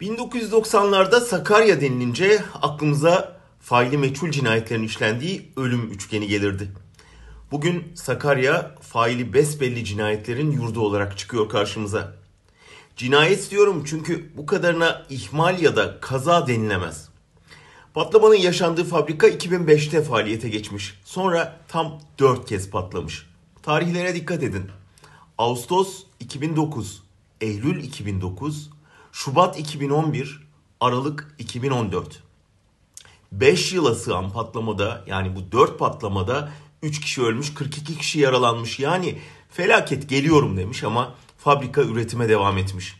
1990'larda Sakarya denilince aklımıza faili meçhul cinayetlerin işlendiği ölüm üçgeni gelirdi. Bugün Sakarya faili besbelli cinayetlerin yurdu olarak çıkıyor karşımıza. Cinayet diyorum çünkü bu kadarına ihmal ya da kaza denilemez. Patlamanın yaşandığı fabrika 2005'te faaliyete geçmiş. Sonra tam 4 kez patlamış. Tarihlere dikkat edin. Ağustos 2009, Eylül 2009, Şubat 2011, Aralık 2014. 5 yıla sığan patlamada yani bu 4 patlamada 3 kişi ölmüş 42 kişi yaralanmış. Yani felaket geliyorum demiş ama fabrika üretime devam etmiş.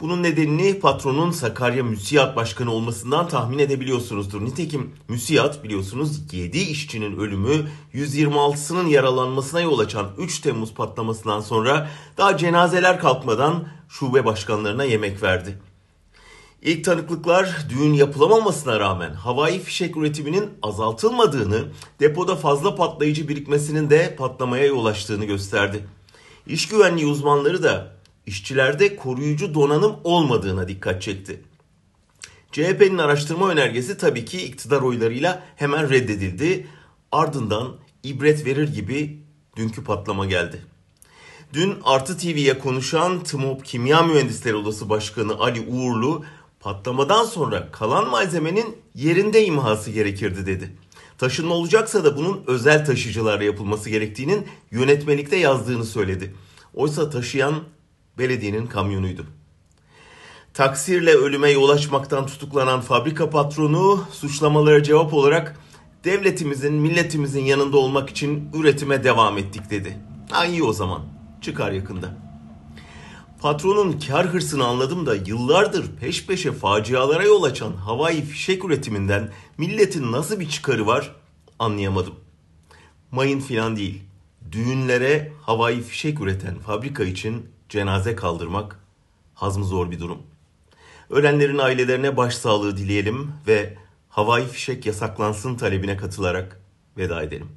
Bunun nedenini patronun Sakarya Müsiyat Başkanı olmasından tahmin edebiliyorsunuzdur. Nitekim Müsiyat biliyorsunuz 7 işçinin ölümü 126'sının yaralanmasına yol açan 3 Temmuz patlamasından sonra daha cenazeler kalkmadan şube başkanlarına yemek verdi. İlk tanıklıklar düğün yapılamamasına rağmen havai fişek üretiminin azaltılmadığını, depoda fazla patlayıcı birikmesinin de patlamaya yol açtığını gösterdi. İş güvenliği uzmanları da işçilerde koruyucu donanım olmadığına dikkat çekti. CHP'nin araştırma önergesi tabii ki iktidar oylarıyla hemen reddedildi. Ardından ibret verir gibi dünkü patlama geldi. Dün Artı TV'ye konuşan TMOB Kimya Mühendisleri Odası Başkanı Ali Uğurlu patlamadan sonra kalan malzemenin yerinde imhası gerekirdi dedi. Taşınma olacaksa da bunun özel taşıyıcılarla yapılması gerektiğinin yönetmelikte yazdığını söyledi. Oysa taşıyan belediyenin kamyonuydu. Taksirle ölüme yol açmaktan tutuklanan fabrika patronu suçlamalara cevap olarak devletimizin, milletimizin yanında olmak için üretime devam ettik dedi. Ha iyi o zaman. Çıkar yakında. Patronun kar hırsını anladım da yıllardır peş peşe facialara yol açan havai fişek üretiminden milletin nasıl bir çıkarı var anlayamadım. Mayın filan değil. Düğünlere havai fişek üreten fabrika için cenaze kaldırmak hazmı zor bir durum. Ölenlerin ailelerine başsağlığı dileyelim ve havai fişek yasaklansın talebine katılarak veda edelim.